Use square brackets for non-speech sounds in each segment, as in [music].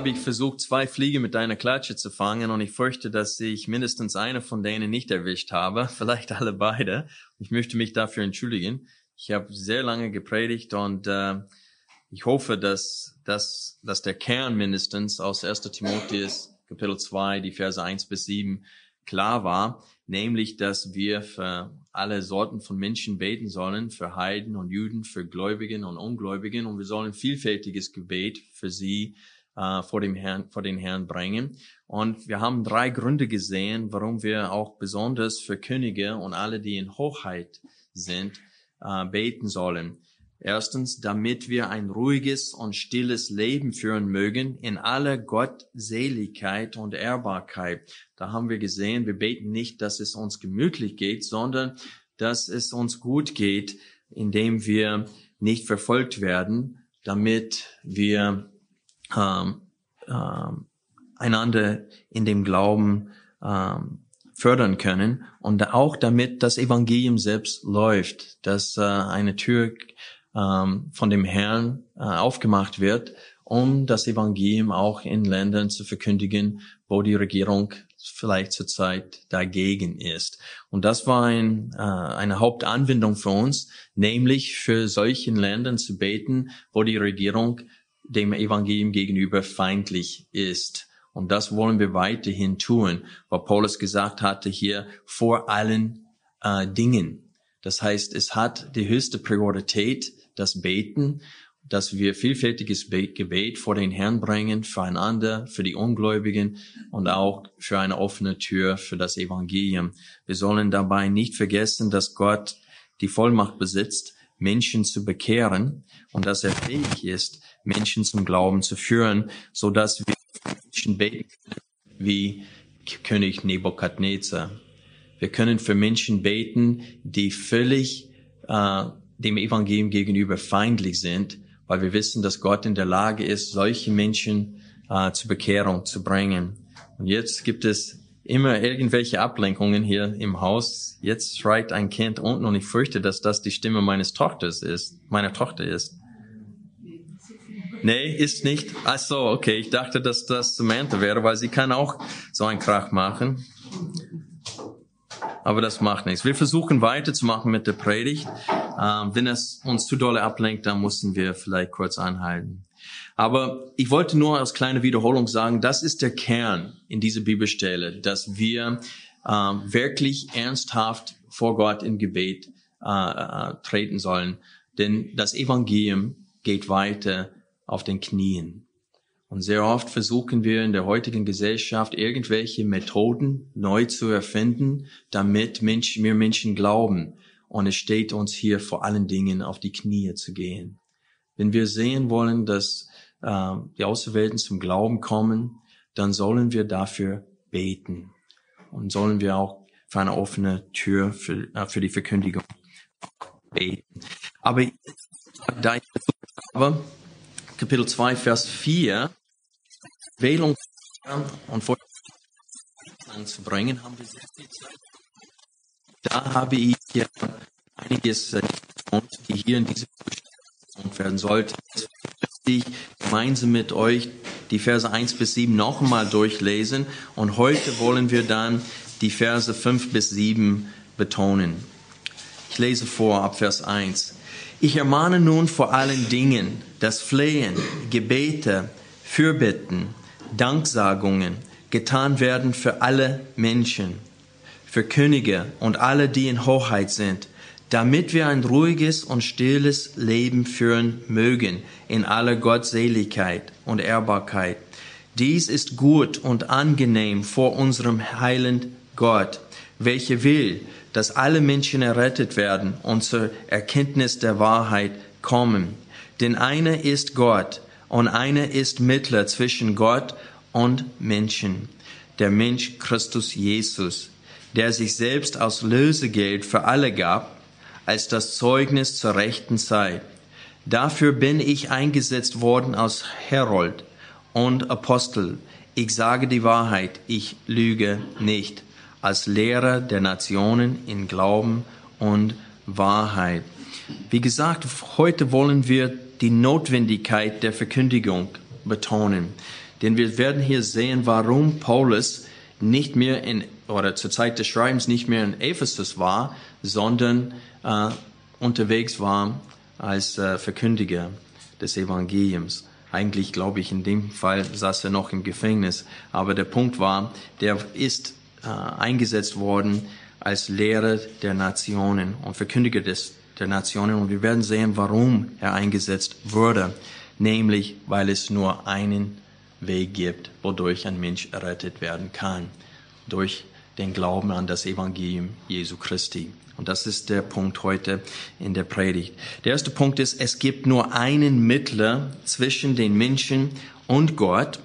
Habe ich versucht, zwei Fliege mit einer Klatsche zu fangen und ich fürchte, dass ich mindestens eine von denen nicht erwischt habe, [laughs] vielleicht alle beide. Ich möchte mich dafür entschuldigen. Ich habe sehr lange gepredigt und äh, ich hoffe, dass, dass, dass der Kern mindestens aus 1. Timotheus Kapitel 2, die Verse 1 bis 7 klar war, nämlich, dass wir für alle Sorten von Menschen beten sollen, für Heiden und Juden, für Gläubigen und Ungläubigen und wir sollen vielfältiges Gebet für sie äh, vor dem Herrn, vor den Herrn bringen. Und wir haben drei Gründe gesehen, warum wir auch besonders für Könige und alle, die in Hochheit sind, äh, beten sollen. Erstens, damit wir ein ruhiges und stilles Leben führen mögen in aller Gottseligkeit und Ehrbarkeit. Da haben wir gesehen, wir beten nicht, dass es uns gemütlich geht, sondern dass es uns gut geht, indem wir nicht verfolgt werden, damit wir ähm, ähm, einander in dem Glauben ähm, fördern können und auch damit das Evangelium selbst läuft, dass äh, eine Tür ähm, von dem Herrn äh, aufgemacht wird, um das Evangelium auch in Ländern zu verkündigen, wo die Regierung vielleicht zurzeit dagegen ist. Und das war ein, äh, eine Hauptanwendung für uns, nämlich für solchen Ländern zu beten, wo die Regierung dem Evangelium gegenüber feindlich ist. Und das wollen wir weiterhin tun, weil Paulus gesagt hatte hier vor allen äh, Dingen. Das heißt, es hat die höchste Priorität, das Beten, dass wir vielfältiges Gebet vor den Herrn bringen, füreinander, für die Ungläubigen und auch für eine offene Tür für das Evangelium. Wir sollen dabei nicht vergessen, dass Gott die Vollmacht besitzt, Menschen zu bekehren und dass er fähig ist, Menschen zum Glauben zu führen, so dass wir Menschen beten können, wie König Nebukadnezar. Wir können für Menschen beten, die völlig äh, dem Evangelium gegenüber feindlich sind, weil wir wissen, dass Gott in der Lage ist, solche Menschen äh, zur Bekehrung zu bringen. Und jetzt gibt es immer irgendwelche Ablenkungen hier im Haus. Jetzt schreit ein Kind unten und ich fürchte, dass das die Stimme meines Tochters ist, meiner Tochter ist. Nee, ist nicht. Ach so, okay. Ich dachte, dass das Samantha wäre, weil sie kann auch so einen Krach machen. Aber das macht nichts. Wir versuchen weiterzumachen mit der Predigt. Ähm, wenn es uns zu dolle ablenkt, dann müssen wir vielleicht kurz anhalten. Aber ich wollte nur als kleine Wiederholung sagen, das ist der Kern in dieser Bibelstelle, dass wir ähm, wirklich ernsthaft vor Gott in Gebet äh, äh, treten sollen. Denn das Evangelium geht weiter auf den Knien. Und sehr oft versuchen wir in der heutigen Gesellschaft irgendwelche Methoden neu zu erfinden, damit Menschen, mehr Menschen glauben. Und es steht uns hier vor allen Dingen auf die Knie zu gehen. Wenn wir sehen wollen, dass äh, die Außerwelten zum Glauben kommen, dann sollen wir dafür beten. Und sollen wir auch für eine offene Tür für, äh, für die Verkündigung beten. Aber da ich aber Kapitel 2, Vers 4, Wählung und vor anzubringen, haben wir sehr viel Zeit. Da habe ich ja einiges äh, die hier in diese Besprechung werden sollte. Ich gemeinsam mit euch die Verse 1 bis 7 noch einmal durchlesen und heute wollen wir dann die Verse 5 bis 7 betonen. Ich lese vor ab Vers 1. Ich ermahne nun vor allen Dingen, dass Flehen, Gebete, Fürbitten, Danksagungen getan werden für alle Menschen, für Könige und alle, die in Hoheit sind, damit wir ein ruhiges und stilles Leben führen mögen in aller Gottseligkeit und Ehrbarkeit. Dies ist gut und angenehm vor unserem heilen Gott, welcher will, dass alle Menschen errettet werden und zur Erkenntnis der Wahrheit kommen. Denn einer ist Gott und einer ist Mittler zwischen Gott und Menschen, der Mensch Christus Jesus, der sich selbst als Lösegeld für alle gab, als das Zeugnis zur rechten Zeit. Dafür bin ich eingesetzt worden als Herold und Apostel. Ich sage die Wahrheit, ich lüge nicht, als Lehrer der Nationen in Glauben und Wahrheit. Wie gesagt, heute wollen wir die Notwendigkeit der Verkündigung betonen. Denn wir werden hier sehen, warum Paulus nicht mehr in, oder zur Zeit des Schreibens nicht mehr in Ephesus war, sondern äh, unterwegs war als äh, Verkündiger des Evangeliums. Eigentlich glaube ich, in dem Fall saß er noch im Gefängnis. Aber der Punkt war, der ist äh, eingesetzt worden als Lehrer der Nationen und Verkündiger des, der Nationen. Und wir werden sehen, warum er eingesetzt wurde. Nämlich, weil es nur einen Weg gibt, wodurch ein Mensch errettet werden kann. Durch den Glauben an das Evangelium Jesu Christi. Und das ist der Punkt heute in der Predigt. Der erste Punkt ist, es gibt nur einen Mittler zwischen den Menschen und Gott,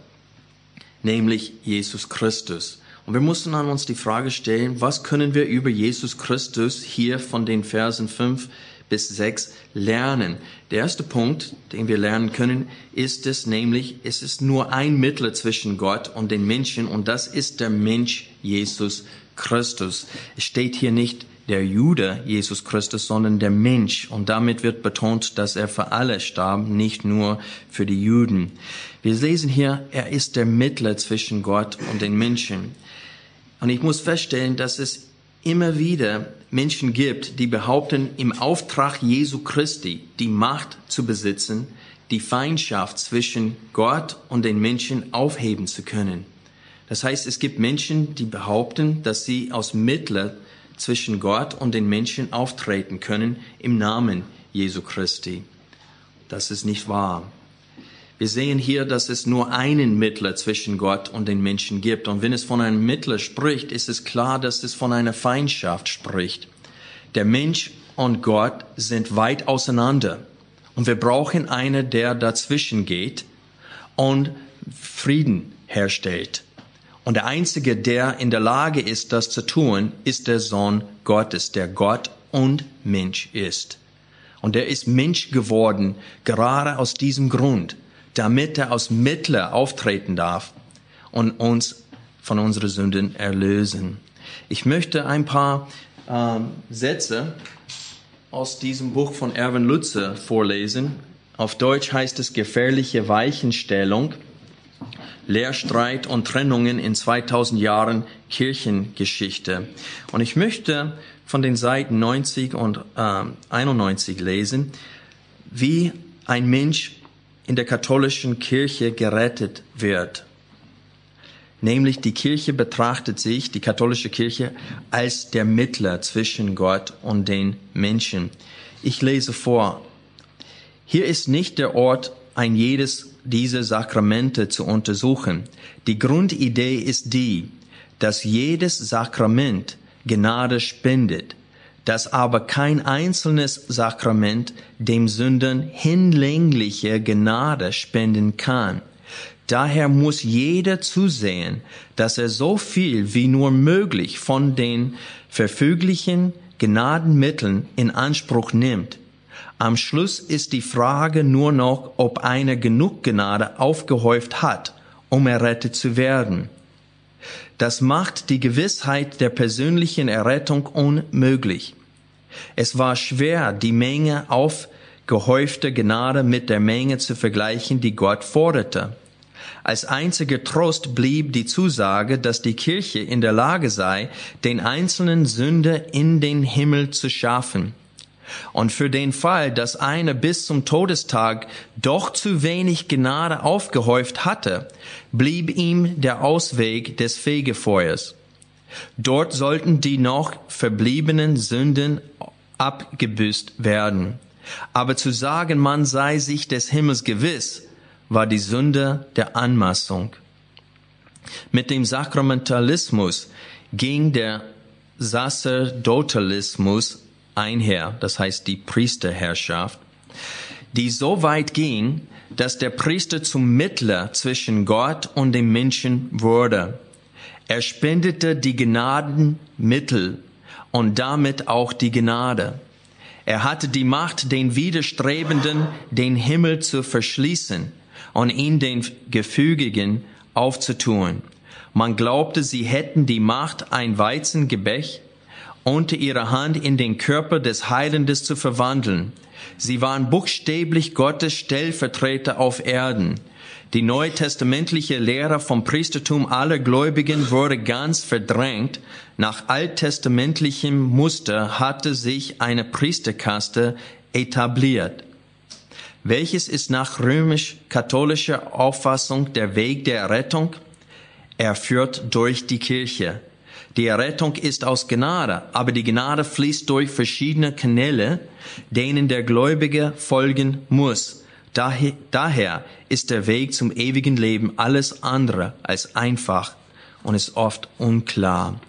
nämlich Jesus Christus. Und wir mussten an uns die Frage stellen, was können wir über Jesus Christus hier von den Versen 5 bis 6 lernen. Der erste Punkt, den wir lernen können, ist es nämlich, es ist nur ein Mittler zwischen Gott und den Menschen und das ist der Mensch Jesus Christus. Es steht hier nicht der Jude Jesus Christus, sondern der Mensch. Und damit wird betont, dass er für alle starb, nicht nur für die Juden. Wir lesen hier, er ist der Mittler zwischen Gott und den Menschen. Und ich muss feststellen, dass es immer wieder Menschen gibt, die behaupten, im Auftrag Jesu Christi die Macht zu besitzen, die Feindschaft zwischen Gott und den Menschen aufheben zu können. Das heißt, es gibt Menschen, die behaupten, dass sie aus Mittler zwischen Gott und den Menschen auftreten können im Namen Jesu Christi. Das ist nicht wahr. Wir sehen hier, dass es nur einen Mittler zwischen Gott und den Menschen gibt. Und wenn es von einem Mittler spricht, ist es klar, dass es von einer Feindschaft spricht. Der Mensch und Gott sind weit auseinander. Und wir brauchen einen, der dazwischen geht und Frieden herstellt. Und der Einzige, der in der Lage ist, das zu tun, ist der Sohn Gottes, der Gott und Mensch ist. Und er ist Mensch geworden, gerade aus diesem Grund, damit er als Mittler auftreten darf und uns von unseren Sünden erlösen. Ich möchte ein paar ähm, Sätze aus diesem Buch von Erwin Lutzer vorlesen. Auf Deutsch heißt es gefährliche Weichenstellung, Lehrstreit und Trennungen in 2000 Jahren Kirchengeschichte. Und ich möchte von den Seiten 90 und äh, 91 lesen, wie ein Mensch in der katholischen Kirche gerettet wird. Nämlich die Kirche betrachtet sich, die katholische Kirche, als der Mittler zwischen Gott und den Menschen. Ich lese vor. Hier ist nicht der Ort, ein jedes dieser Sakramente zu untersuchen. Die Grundidee ist die, dass jedes Sakrament Gnade spendet dass aber kein einzelnes Sakrament dem Sündern hinlängliche Gnade spenden kann. Daher muss jeder zusehen, dass er so viel wie nur möglich von den verfüglichen Gnadenmitteln in Anspruch nimmt. Am Schluss ist die Frage nur noch, ob einer genug Gnade aufgehäuft hat, um errettet zu werden. Das macht die Gewissheit der persönlichen Errettung unmöglich. Es war schwer, die Menge aufgehäufter Gnade mit der Menge zu vergleichen, die Gott forderte. Als einziger Trost blieb die Zusage, dass die Kirche in der Lage sei, den einzelnen Sünder in den Himmel zu schaffen. Und für den Fall, dass einer bis zum Todestag doch zu wenig Gnade aufgehäuft hatte, blieb ihm der Ausweg des Fegefeuers. Dort sollten die noch verbliebenen Sünden abgebüßt werden. Aber zu sagen, man sei sich des Himmels gewiss, war die Sünde der Anmaßung. Mit dem Sakramentalismus ging der Sacerdotalismus einher, das heißt die Priesterherrschaft, die so weit ging, dass der Priester zum Mittler zwischen Gott und dem Menschen wurde. Er spendete die Gnadenmittel und damit auch die Gnade. Er hatte die Macht, den Widerstrebenden den Himmel zu verschließen und ihn den Gefügigen aufzutun. Man glaubte, sie hätten die Macht, ein Weizengebäck unter ihrer Hand in den Körper des Heilendes zu verwandeln. Sie waren buchstäblich Gottes Stellvertreter auf Erden. Die neutestamentliche Lehre vom Priestertum aller Gläubigen wurde ganz verdrängt. Nach alttestamentlichem Muster hatte sich eine Priesterkaste etabliert. Welches ist nach römisch-katholischer Auffassung der Weg der Rettung? Er führt durch die Kirche. Die Errettung ist aus Gnade, aber die Gnade fließt durch verschiedene Kanäle, denen der Gläubige folgen muss. Daher, ist der Weg zum ewigen Leben alles andere als einfach und ist oft unklar.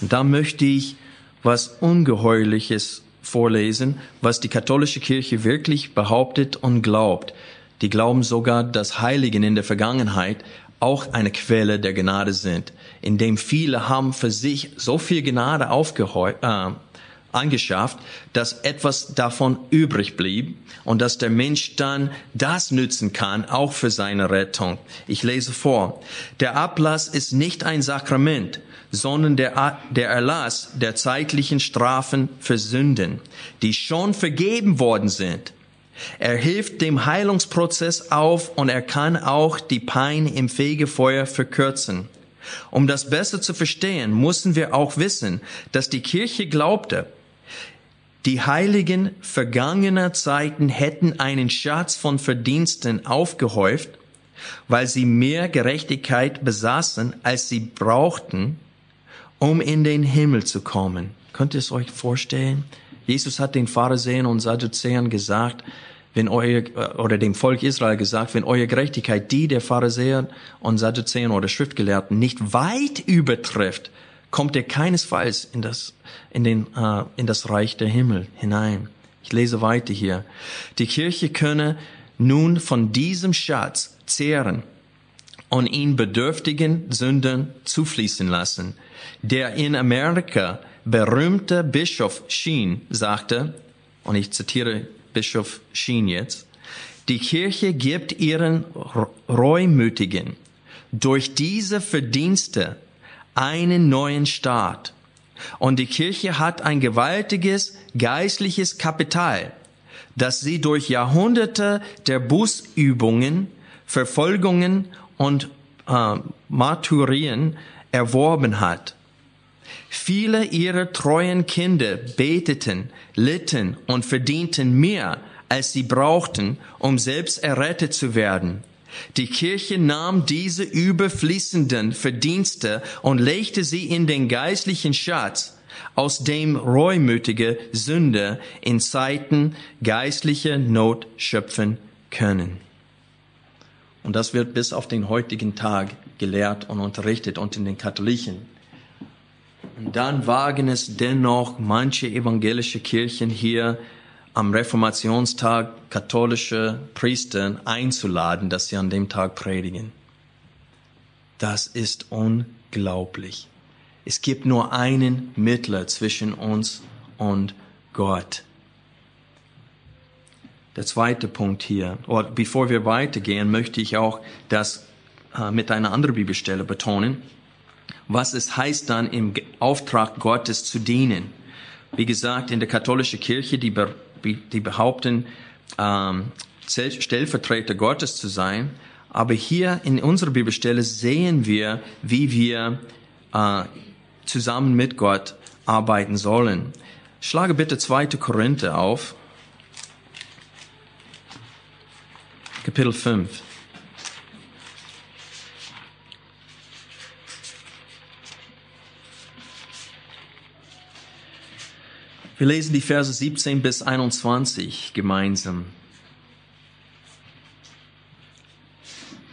Und da möchte ich was Ungeheuerliches vorlesen, was die katholische Kirche wirklich behauptet und glaubt. Die glauben sogar, dass Heiligen in der Vergangenheit auch eine Quelle der Gnade sind, indem viele haben für sich so viel Gnade aufgeheu äh, angeschafft, dass etwas davon übrig blieb und dass der Mensch dann das nützen kann, auch für seine Rettung. Ich lese vor. Der Ablass ist nicht ein Sakrament, sondern der, der Erlass der zeitlichen Strafen für Sünden, die schon vergeben worden sind. Er hilft dem Heilungsprozess auf und er kann auch die Pein im Fegefeuer verkürzen. Um das besser zu verstehen, müssen wir auch wissen, dass die Kirche glaubte, die Heiligen vergangener Zeiten hätten einen Schatz von Verdiensten aufgehäuft, weil sie mehr Gerechtigkeit besaßen, als sie brauchten, um in den Himmel zu kommen. Könnt ihr es euch vorstellen? Jesus hat den Pharisäern und Sadduzäern gesagt, wenn euer, oder dem Volk Israel gesagt, wenn eure Gerechtigkeit die der Pharisäer und Sadduzäer oder Schriftgelehrten nicht weit übertrifft, kommt ihr keinesfalls in das, in den, uh, in das Reich der Himmel hinein. Ich lese weiter hier. Die Kirche könne nun von diesem Schatz zehren und ihn bedürftigen Sündern zufließen lassen. Der in Amerika berühmte Bischof Sheen sagte, und ich zitiere Bischof Sheen jetzt, die Kirche gibt ihren Reumütigen durch diese Verdienste einen neuen Staat. Und die Kirche hat ein gewaltiges geistliches Kapital, das sie durch Jahrhunderte der Bußübungen, Verfolgungen und äh, Martyrien erworben hat. Viele ihrer treuen Kinder beteten, litten und verdienten mehr, als sie brauchten, um selbst errettet zu werden. Die Kirche nahm diese überfließenden Verdienste und legte sie in den geistlichen Schatz, aus dem reumütige Sünder in Zeiten geistlicher Not schöpfen können. Und das wird bis auf den heutigen Tag gelehrt und unterrichtet in den Katholiken. Und dann wagen es dennoch manche evangelische Kirchen hier am Reformationstag katholische Priester einzuladen, dass sie an dem Tag predigen. Das ist unglaublich. Es gibt nur einen Mittler zwischen uns und Gott. Der zweite Punkt hier, oder bevor wir weitergehen, möchte ich auch das äh, mit einer anderen Bibelstelle betonen, was es heißt dann im Auftrag Gottes zu dienen. Wie gesagt, in der katholischen Kirche, die die behaupten, ähm, Stellvertreter Gottes zu sein. Aber hier in unserer Bibelstelle sehen wir, wie wir äh, zusammen mit Gott arbeiten sollen. Schlage bitte 2. Korinther auf, Kapitel 5. Wir lesen die Verse 17 bis 21 gemeinsam.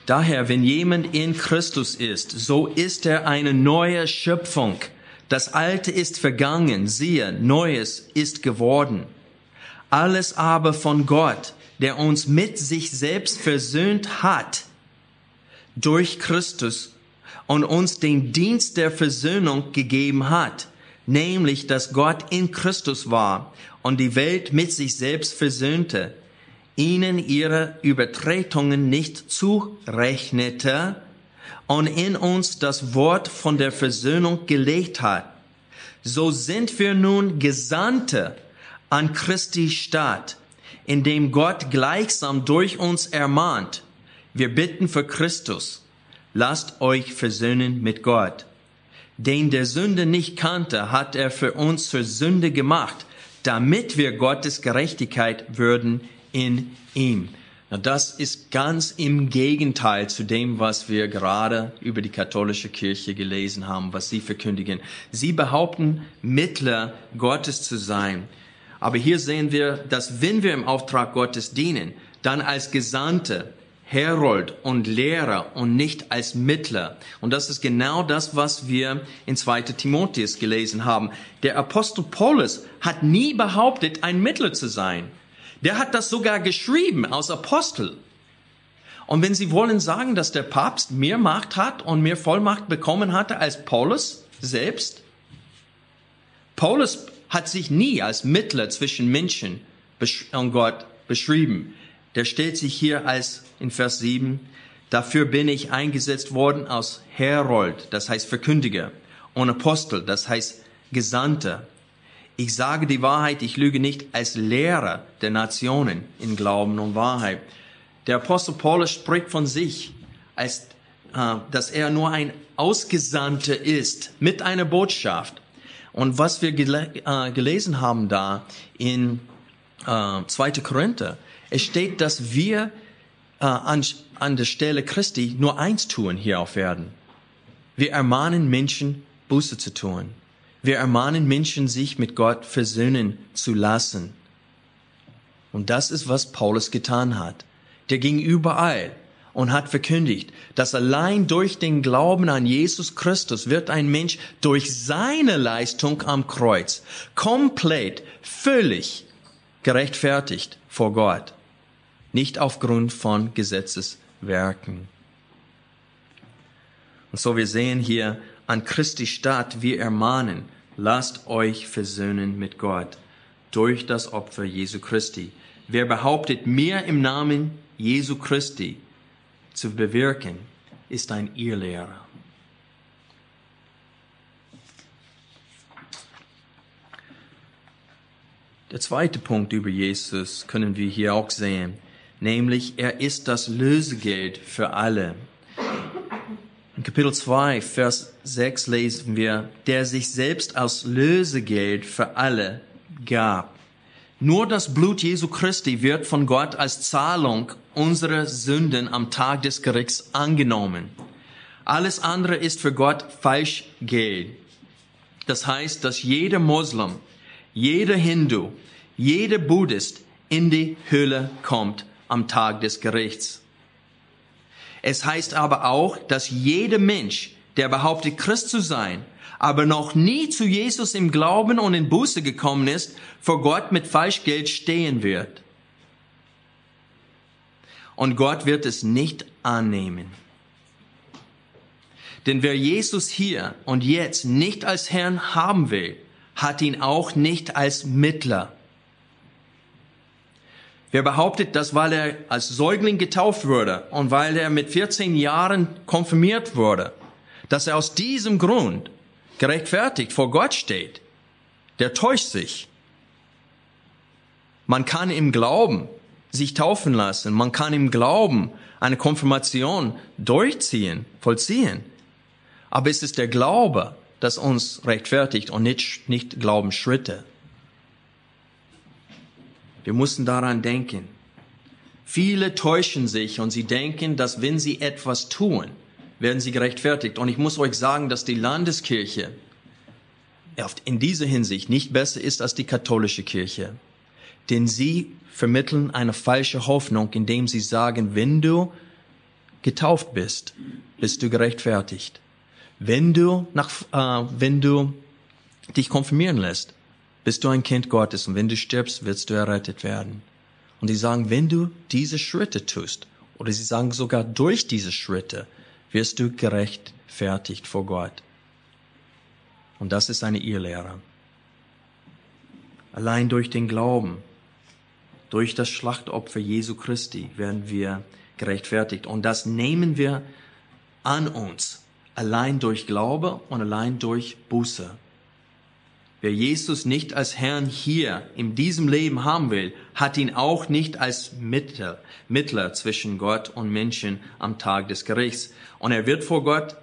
Daher, wenn jemand in Christus ist, so ist er eine neue Schöpfung. Das Alte ist vergangen, siehe, Neues ist geworden. Alles aber von Gott, der uns mit sich selbst versöhnt hat, durch Christus und uns den Dienst der Versöhnung gegeben hat nämlich dass Gott in Christus war und die Welt mit sich selbst versöhnte, ihnen ihre Übertretungen nicht zurechnete und in uns das Wort von der Versöhnung gelegt hat. So sind wir nun Gesandte an Christi Stadt, indem Gott gleichsam durch uns ermahnt. Wir bitten für Christus, lasst euch versöhnen mit Gott. Den der Sünde nicht kannte, hat er für uns zur Sünde gemacht, damit wir Gottes Gerechtigkeit würden in ihm. Na, das ist ganz im Gegenteil zu dem, was wir gerade über die katholische Kirche gelesen haben, was sie verkündigen. Sie behaupten, Mittler Gottes zu sein. Aber hier sehen wir, dass wenn wir im Auftrag Gottes dienen, dann als Gesandte, Herold und Lehrer und nicht als Mittler. Und das ist genau das, was wir in 2. Timotheus gelesen haben. Der Apostel Paulus hat nie behauptet, ein Mittler zu sein. Der hat das sogar geschrieben aus Apostel. Und wenn Sie wollen sagen, dass der Papst mehr Macht hat und mehr Vollmacht bekommen hatte als Paulus selbst, Paulus hat sich nie als Mittler zwischen Menschen und Gott beschrieben. Der stellt sich hier als in Vers 7, dafür bin ich eingesetzt worden als Herold, das heißt Verkündiger, und Apostel, das heißt Gesandter. Ich sage die Wahrheit, ich lüge nicht als Lehrer der Nationen in Glauben und Wahrheit. Der Apostel Paulus spricht von sich, als äh, dass er nur ein Ausgesandter ist mit einer Botschaft. Und was wir gele äh, gelesen haben da in äh, 2. Korinther, es steht, dass wir äh, an, an der Stelle Christi nur eins tun hier auf Erden. Wir ermahnen Menschen, Buße zu tun. Wir ermahnen Menschen, sich mit Gott versöhnen zu lassen. Und das ist, was Paulus getan hat. Der ging überall und hat verkündigt, dass allein durch den Glauben an Jesus Christus wird ein Mensch durch seine Leistung am Kreuz komplett, völlig gerechtfertigt vor Gott, nicht aufgrund von Gesetzeswerken. Und so wir sehen hier an Christi Stadt, wir ermahnen, lasst euch versöhnen mit Gott durch das Opfer Jesu Christi. Wer behauptet, mehr im Namen Jesu Christi zu bewirken, ist ein Irrlehrer. Der zweite Punkt über Jesus können wir hier auch sehen, nämlich er ist das Lösegeld für alle. In Kapitel 2, Vers 6 lesen wir, der sich selbst als Lösegeld für alle gab. Nur das Blut Jesu Christi wird von Gott als Zahlung unserer Sünden am Tag des Gerichts angenommen. Alles andere ist für Gott Falschgeld. Das heißt, dass jeder Muslim, jeder Hindu, jeder Buddhist in die Hölle kommt am Tag des Gerichts. Es heißt aber auch, dass jeder Mensch, der behauptet, Christ zu sein, aber noch nie zu Jesus im Glauben und in Buße gekommen ist, vor Gott mit Falschgeld stehen wird. Und Gott wird es nicht annehmen. Denn wer Jesus hier und jetzt nicht als Herrn haben will, hat ihn auch nicht als Mittler Wer behauptet, dass weil er als Säugling getauft wurde und weil er mit 14 Jahren konfirmiert wurde, dass er aus diesem Grund gerechtfertigt vor Gott steht, der täuscht sich. Man kann im Glauben sich taufen lassen, man kann im Glauben eine Konfirmation durchziehen, vollziehen. Aber es ist der Glaube, das uns rechtfertigt und nicht, nicht Glaubensschritte. Wir müssen daran denken. Viele täuschen sich und sie denken, dass wenn sie etwas tun, werden sie gerechtfertigt. Und ich muss euch sagen, dass die Landeskirche in dieser Hinsicht nicht besser ist als die katholische Kirche. Denn sie vermitteln eine falsche Hoffnung, indem sie sagen, wenn du getauft bist, bist du gerechtfertigt. Wenn du nach, äh, wenn du dich konfirmieren lässt, bist du ein Kind Gottes und wenn du stirbst, wirst du errettet werden. Und die sagen, wenn du diese Schritte tust, oder sie sagen sogar durch diese Schritte, wirst du gerechtfertigt vor Gott. Und das ist eine Irrlehre. Allein durch den Glauben, durch das Schlachtopfer Jesu Christi werden wir gerechtfertigt. Und das nehmen wir an uns, allein durch Glaube und allein durch Buße. Wer Jesus nicht als Herrn hier in diesem Leben haben will, hat ihn auch nicht als Mittler, Mittler zwischen Gott und Menschen am Tag des Gerichts. Und er wird vor Gott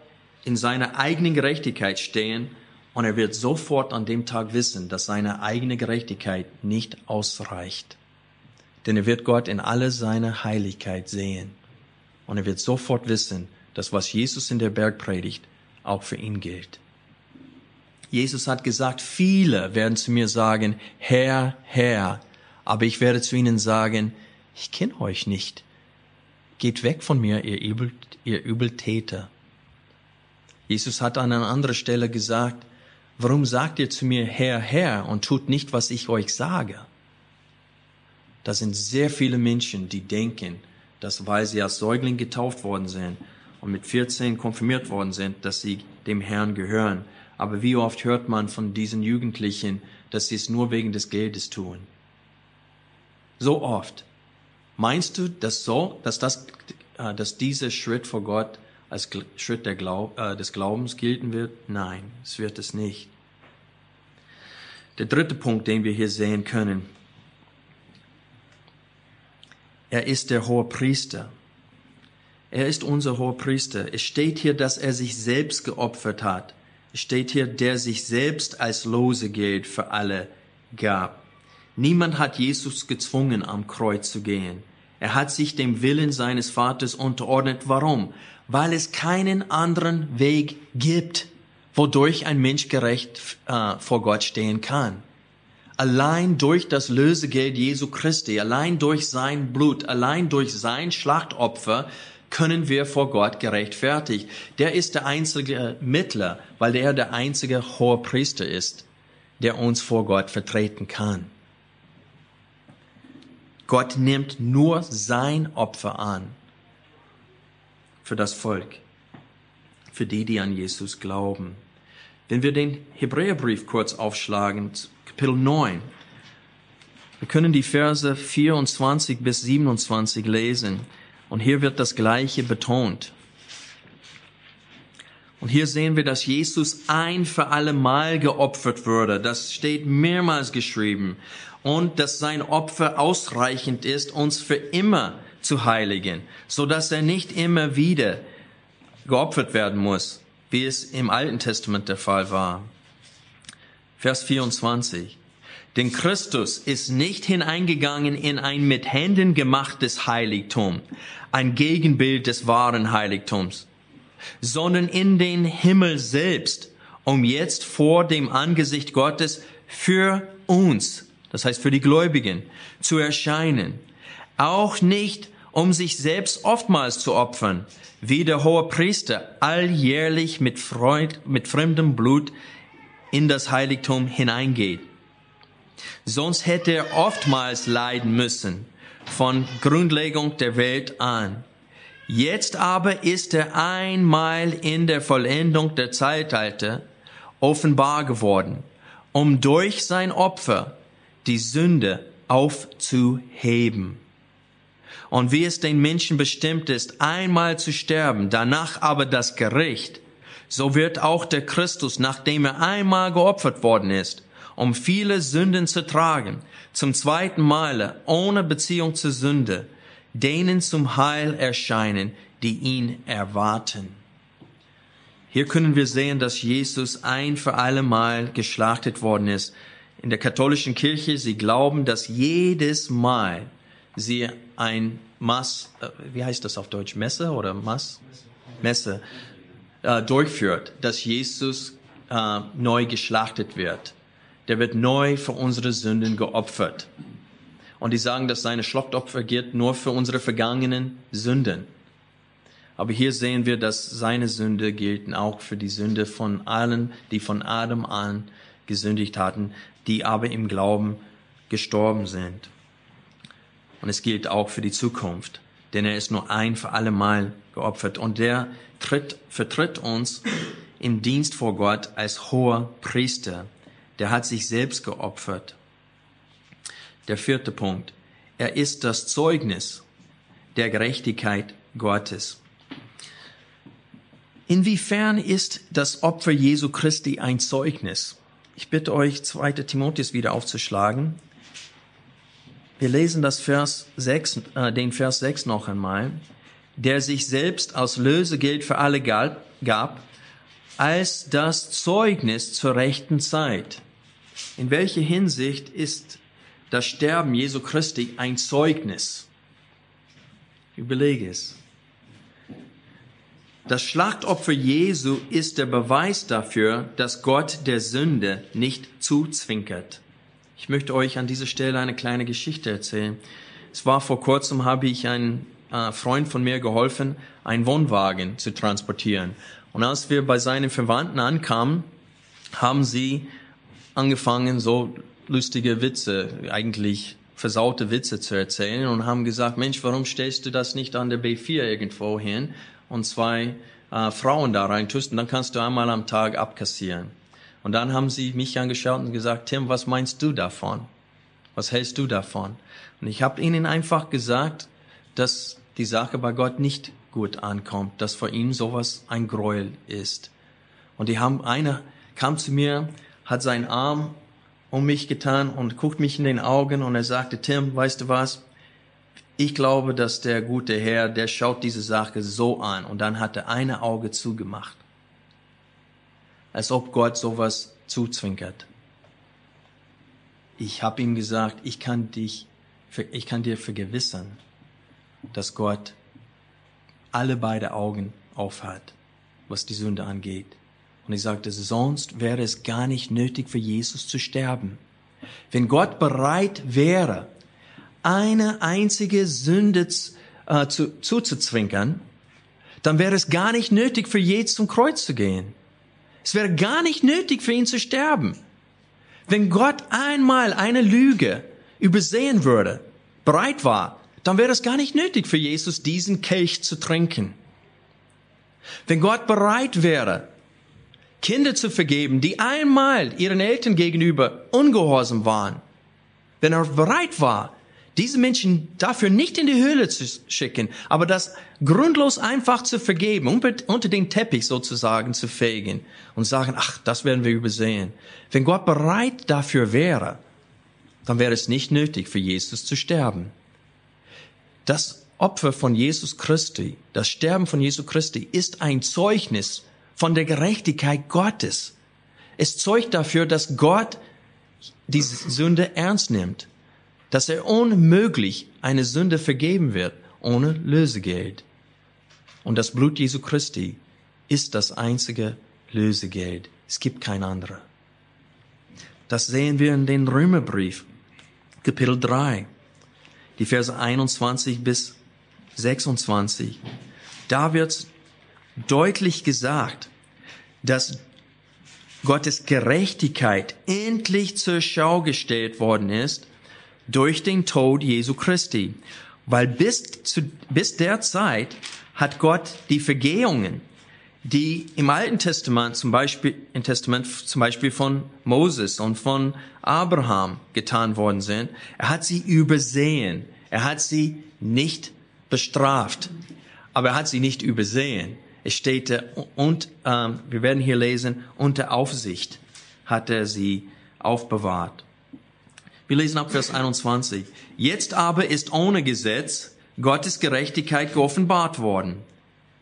in seiner eigenen Gerechtigkeit stehen und er wird sofort an dem Tag wissen, dass seine eigene Gerechtigkeit nicht ausreicht. Denn er wird Gott in alle seine Heiligkeit sehen. Und er wird sofort wissen, dass was Jesus in der Bergpredigt auch für ihn gilt. Jesus hat gesagt, viele werden zu mir sagen, Herr, Herr, aber ich werde zu ihnen sagen, ich kenne euch nicht. Geht weg von mir, ihr, Übel, ihr Übeltäter. Jesus hat an einer anderen Stelle gesagt, warum sagt ihr zu mir, Herr, Herr, und tut nicht, was ich euch sage? Da sind sehr viele Menschen, die denken, dass weil sie als Säugling getauft worden sind und mit 14 konfirmiert worden sind, dass sie dem Herrn gehören. Aber wie oft hört man von diesen Jugendlichen, dass sie es nur wegen des Geldes tun? So oft. Meinst du, dass so, dass das, äh, dass dieser Schritt vor Gott als Schritt Glaub, äh, des Glaubens gelten wird? Nein, es wird es nicht. Der dritte Punkt, den wir hier sehen können. Er ist der hohe Priester. Er ist unser hoher Priester. Es steht hier, dass er sich selbst geopfert hat steht hier, der sich selbst als Losegeld für alle gab. Niemand hat Jesus gezwungen, am Kreuz zu gehen. Er hat sich dem Willen seines Vaters unterordnet. Warum? Weil es keinen anderen Weg gibt, wodurch ein Mensch gerecht äh, vor Gott stehen kann. Allein durch das Lösegeld Jesu Christi, allein durch sein Blut, allein durch sein Schlachtopfer können wir vor Gott gerechtfertigt. Der ist der einzige Mittler, weil er der einzige hohe Priester ist, der uns vor Gott vertreten kann. Gott nimmt nur sein Opfer an für das Volk, für die, die an Jesus glauben. Wenn wir den Hebräerbrief kurz aufschlagen, Kapitel 9, wir können die Verse 24 bis 27 lesen. Und hier wird das Gleiche betont. Und hier sehen wir, dass Jesus ein für alle Mal geopfert würde. Das steht mehrmals geschrieben. Und dass sein Opfer ausreichend ist, uns für immer zu heiligen, so dass er nicht immer wieder geopfert werden muss, wie es im Alten Testament der Fall war. Vers 24. Denn Christus ist nicht hineingegangen in ein mit Händen gemachtes Heiligtum, ein Gegenbild des wahren Heiligtums, sondern in den Himmel selbst, um jetzt vor dem Angesicht Gottes für uns, das heißt für die Gläubigen, zu erscheinen. Auch nicht, um sich selbst oftmals zu opfern, wie der hohe Priester alljährlich mit, Freud, mit fremdem Blut in das Heiligtum hineingeht. Sonst hätte er oftmals leiden müssen von Grundlegung der Welt an. Jetzt aber ist er einmal in der Vollendung der Zeitalter offenbar geworden, um durch sein Opfer die Sünde aufzuheben. Und wie es den Menschen bestimmt ist, einmal zu sterben, danach aber das Gericht, so wird auch der Christus, nachdem er einmal geopfert worden ist, um viele Sünden zu tragen, zum zweiten Male ohne Beziehung zur Sünde, denen zum Heil erscheinen, die ihn erwarten. Hier können wir sehen, dass Jesus ein für alle Mal geschlachtet worden ist. In der katholischen Kirche, sie glauben, dass jedes Mal sie ein Mass, äh, wie heißt das auf Deutsch, Messe oder Mass? Messe, äh, durchführt, dass Jesus äh, neu geschlachtet wird der wird neu für unsere Sünden geopfert. Und die sagen, dass seine Schlachtopfer gilt nur für unsere vergangenen Sünden. Aber hier sehen wir, dass seine Sünde gilt auch für die Sünde von allen, die von Adam an gesündigt hatten, die aber im Glauben gestorben sind. Und es gilt auch für die Zukunft, denn er ist nur ein für alle Mal geopfert und der tritt, vertritt uns im Dienst vor Gott als hoher Priester. Der hat sich selbst geopfert. Der vierte Punkt. Er ist das Zeugnis der Gerechtigkeit Gottes. Inwiefern ist das Opfer Jesu Christi ein Zeugnis? Ich bitte euch, 2. Timotheus wieder aufzuschlagen. Wir lesen das Vers 6, äh, den Vers 6 noch einmal. Der sich selbst aus Lösegeld für alle gab, als das Zeugnis zur rechten Zeit. In welcher Hinsicht ist das Sterben Jesu Christi ein Zeugnis? Überlege es. Das Schlachtopfer Jesu ist der Beweis dafür, dass Gott der Sünde nicht zuzwinkert. Ich möchte euch an dieser Stelle eine kleine Geschichte erzählen. Es war vor kurzem, habe ich einen äh, Freund von mir geholfen, einen Wohnwagen zu transportieren. Und als wir bei seinen Verwandten ankamen, haben sie angefangen, so lustige Witze, eigentlich versaute Witze zu erzählen und haben gesagt, Mensch, warum stellst du das nicht an der B4 irgendwo hin und zwei äh, Frauen da rein tust und dann kannst du einmal am Tag abkassieren. Und dann haben sie mich angeschaut und gesagt, Tim, was meinst du davon? Was hältst du davon? Und ich habe ihnen einfach gesagt, dass die Sache bei Gott nicht gut ankommt, dass vor ihm sowas ein Gräuel ist. Und die haben, einer kam zu mir, hat seinen Arm um mich getan und guckt mich in den Augen und er sagte, Tim, weißt du was? Ich glaube, dass der gute Herr, der schaut diese Sache so an und dann hat er eine Auge zugemacht. Als ob Gott sowas zuzwinkert. Ich habe ihm gesagt, ich kann dich, ich kann dir vergewissern, dass Gott alle beide Augen aufhat, was die Sünde angeht. Und ich sagte, sonst wäre es gar nicht nötig für Jesus zu sterben. Wenn Gott bereit wäre, eine einzige Sünde äh, zu, zuzuzwinkern, dann wäre es gar nicht nötig für Jesus zum Kreuz zu gehen. Es wäre gar nicht nötig für ihn zu sterben. Wenn Gott einmal eine Lüge übersehen würde, bereit war, dann wäre es gar nicht nötig für Jesus, diesen Kelch zu trinken. Wenn Gott bereit wäre, Kinder zu vergeben, die einmal ihren Eltern gegenüber ungehorsam waren, wenn er bereit war, diese Menschen dafür nicht in die Höhle zu schicken, aber das grundlos einfach zu vergeben, unter den Teppich sozusagen zu fegen und sagen, ach, das werden wir übersehen. Wenn Gott bereit dafür wäre, dann wäre es nicht nötig, für Jesus zu sterben. Das Opfer von Jesus Christi, das Sterben von Jesus Christi ist ein Zeugnis von der Gerechtigkeit Gottes. Es zeugt dafür, dass Gott diese Sünde ernst nimmt, dass er unmöglich eine Sünde vergeben wird ohne Lösegeld. Und das Blut Jesu Christi ist das einzige Lösegeld. Es gibt kein anderes. Das sehen wir in den Römerbrief, Kapitel 3 die Verse 21 bis 26. Da wird deutlich gesagt, dass Gottes Gerechtigkeit endlich zur Schau gestellt worden ist durch den Tod Jesu Christi. Weil bis, zu, bis der Zeit hat Gott die Vergehungen, die im Alten Testament zum Beispiel, im Testament zum Beispiel von Moses und von Abraham getan worden sind, er hat sie übersehen. Er hat sie nicht bestraft, aber er hat sie nicht übersehen. Es steht, und ähm, wir werden hier lesen, unter Aufsicht hat er sie aufbewahrt. Wir lesen ab Vers 21. Jetzt aber ist ohne Gesetz Gottes Gerechtigkeit geoffenbart worden.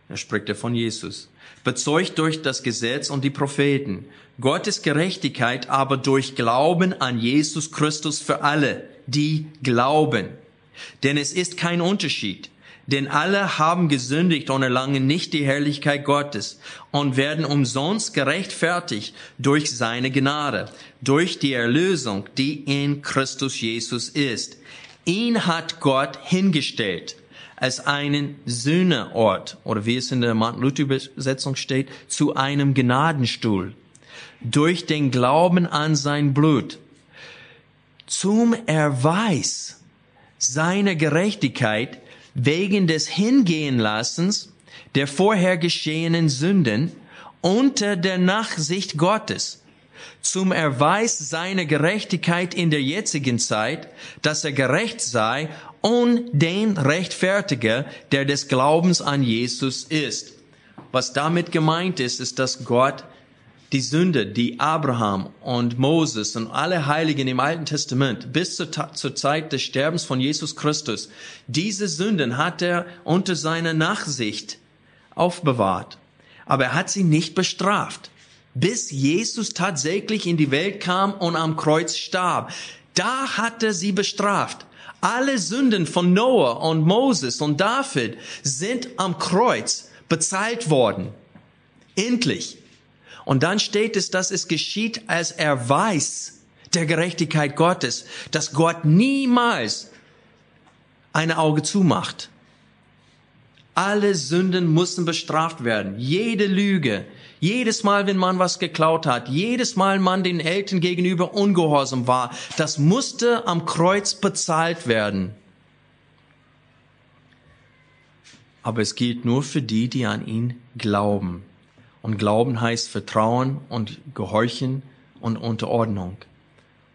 Er spricht er von Jesus. Bezeugt durch das Gesetz und die Propheten. Gottes Gerechtigkeit aber durch Glauben an Jesus Christus für alle, die glauben. Denn es ist kein Unterschied. Denn alle haben gesündigt und erlangen nicht die Herrlichkeit Gottes und werden umsonst gerechtfertigt durch seine Gnade, durch die Erlösung, die in Christus Jesus ist. Ihn hat Gott hingestellt als einen Sühneort, oder wie es in der Martin Luther Übersetzung steht, zu einem Gnadenstuhl, durch den Glauben an sein Blut, zum Erweis seine Gerechtigkeit wegen des Hingehenlassens der vorher geschehenen Sünden unter der Nachsicht Gottes zum Erweis seiner Gerechtigkeit in der jetzigen Zeit, dass er gerecht sei und den Rechtfertiger, der des Glaubens an Jesus ist. Was damit gemeint ist, ist, dass Gott die Sünde, die Abraham und Moses und alle Heiligen im Alten Testament bis zur, zur, Zeit des Sterbens von Jesus Christus, diese Sünden hat er unter seiner Nachsicht aufbewahrt. Aber er hat sie nicht bestraft, bis Jesus tatsächlich in die Welt kam und am Kreuz starb. Da hat er sie bestraft. Alle Sünden von Noah und Moses und David sind am Kreuz bezahlt worden. Endlich. Und dann steht es, dass es geschieht als Erweis der Gerechtigkeit Gottes, dass Gott niemals ein Auge zumacht. Alle Sünden müssen bestraft werden. Jede Lüge, jedes Mal, wenn man was geklaut hat, jedes Mal man den Eltern gegenüber ungehorsam war, das musste am Kreuz bezahlt werden. Aber es gilt nur für die, die an ihn glauben. Und Glauben heißt Vertrauen und Gehorchen und Unterordnung.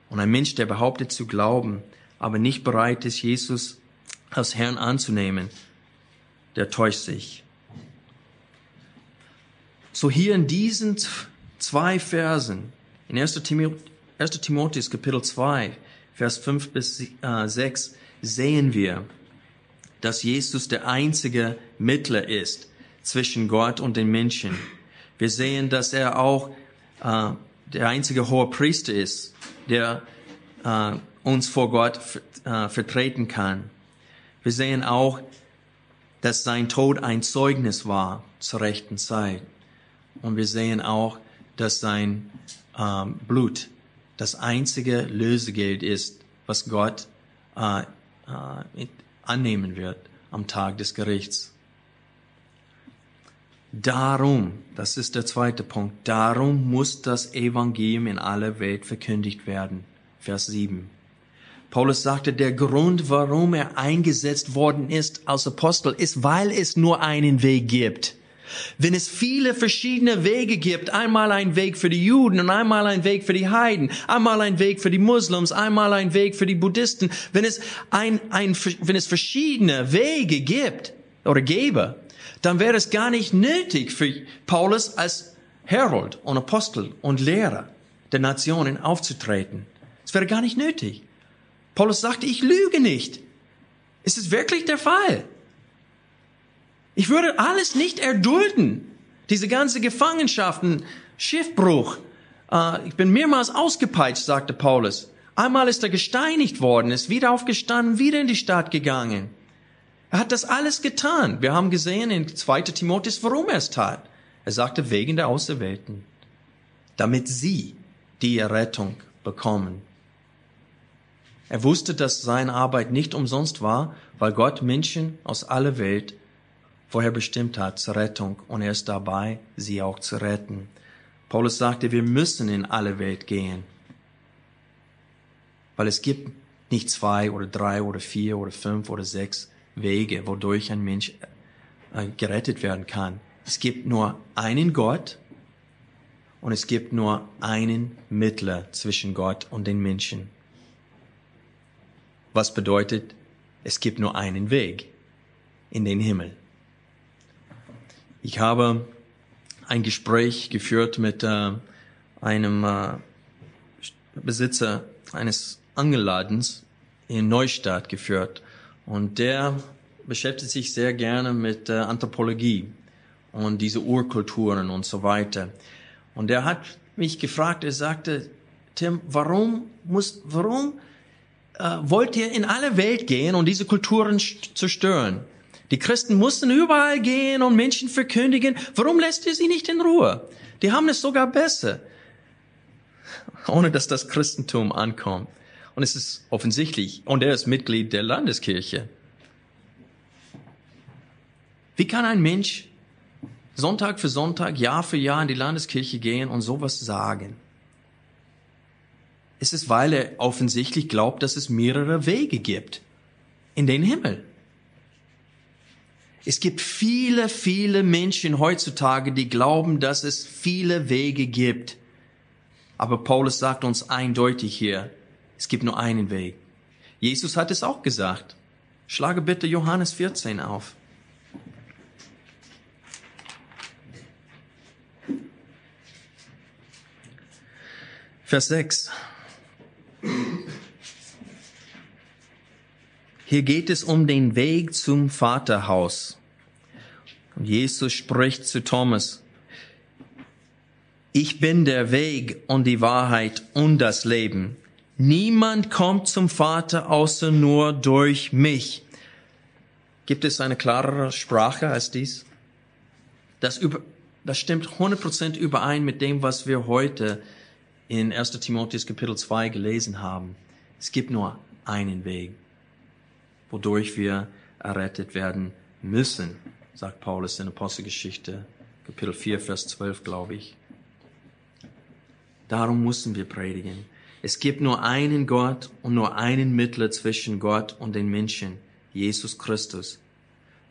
Und ein Mensch, der behauptet zu glauben, aber nicht bereit ist, Jesus als Herrn anzunehmen, der täuscht sich. So hier in diesen zwei Versen, in 1. Timotheus Kapitel 2, Vers 5 bis 6, äh, sehen wir, dass Jesus der einzige Mittler ist zwischen Gott und den Menschen. Wir sehen, dass er auch äh, der einzige hohe Priester ist, der äh, uns vor Gott äh, vertreten kann. Wir sehen auch, dass sein Tod ein Zeugnis war zur rechten Zeit. Und wir sehen auch, dass sein ähm, Blut das einzige Lösegeld ist, was Gott äh, äh, annehmen wird am Tag des Gerichts. Darum, das ist der zweite Punkt, darum muss das Evangelium in aller Welt verkündigt werden. Vers 7. Paulus sagte, der Grund, warum er eingesetzt worden ist als Apostel, ist, weil es nur einen Weg gibt. Wenn es viele verschiedene Wege gibt, einmal ein Weg für die Juden und einmal ein Weg für die Heiden, einmal ein Weg für die Muslims, einmal ein Weg für die Buddhisten, wenn es ein, ein, wenn es verschiedene Wege gibt oder gäbe, dann wäre es gar nicht nötig für Paulus als Herold und Apostel und Lehrer der Nationen aufzutreten. Es wäre gar nicht nötig. Paulus sagte, ich lüge nicht. Es ist wirklich der Fall. Ich würde alles nicht erdulden. Diese ganze Gefangenschaften, Schiffbruch. Äh, ich bin mehrmals ausgepeitscht, sagte Paulus. Einmal ist er gesteinigt worden, ist wieder aufgestanden, wieder in die Stadt gegangen. Er hat das alles getan. Wir haben gesehen in 2. Timotheus, warum er es tat. Er sagte, wegen der Auserwählten. Damit sie die Errettung bekommen. Er wusste, dass seine Arbeit nicht umsonst war, weil Gott Menschen aus aller Welt vorher bestimmt hat zur Rettung und er ist dabei, sie auch zu retten. Paulus sagte, wir müssen in alle Welt gehen, weil es gibt nicht zwei oder drei oder vier oder fünf oder sechs Wege, wodurch ein Mensch äh, gerettet werden kann. Es gibt nur einen Gott und es gibt nur einen Mittler zwischen Gott und den Menschen. Was bedeutet, es gibt nur einen Weg in den Himmel. Ich habe ein Gespräch geführt mit äh, einem äh, Besitzer eines Angeladens in Neustadt geführt. Und der beschäftigt sich sehr gerne mit äh, Anthropologie und diese Urkulturen und so weiter. Und er hat mich gefragt, er sagte, Tim, warum muss, warum äh, wollt ihr in alle Welt gehen und diese Kulturen zerstören? Die Christen mussten überall gehen und Menschen verkündigen. Warum lässt ihr sie nicht in Ruhe? Die haben es sogar besser, [laughs] ohne dass das Christentum ankommt. Und es ist offensichtlich, und er ist Mitglied der Landeskirche. Wie kann ein Mensch Sonntag für Sonntag, Jahr für Jahr in die Landeskirche gehen und sowas sagen? Es ist, weil er offensichtlich glaubt, dass es mehrere Wege gibt in den Himmel. Es gibt viele, viele Menschen heutzutage, die glauben, dass es viele Wege gibt. Aber Paulus sagt uns eindeutig hier, es gibt nur einen Weg. Jesus hat es auch gesagt. Schlage bitte Johannes 14 auf. Vers 6. Hier geht es um den Weg zum Vaterhaus. Und Jesus spricht zu Thomas, ich bin der Weg und die Wahrheit und das Leben. Niemand kommt zum Vater außer nur durch mich. Gibt es eine klarere Sprache als dies? Das, über, das stimmt 100% überein mit dem, was wir heute in 1. Timotheus Kapitel 2 gelesen haben. Es gibt nur einen Weg, wodurch wir errettet werden müssen, sagt Paulus in Apostelgeschichte Kapitel 4, Vers 12, glaube ich. Darum müssen wir predigen. Es gibt nur einen Gott und nur einen Mittler zwischen Gott und den Menschen, Jesus Christus.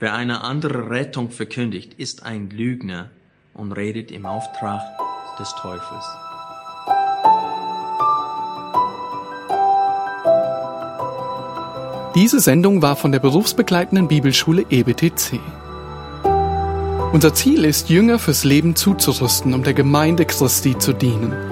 Wer eine andere Rettung verkündigt, ist ein Lügner und redet im Auftrag des Teufels. Diese Sendung war von der berufsbegleitenden Bibelschule EBTC. Unser Ziel ist, Jünger fürs Leben zuzurüsten, um der Gemeinde Christi zu dienen.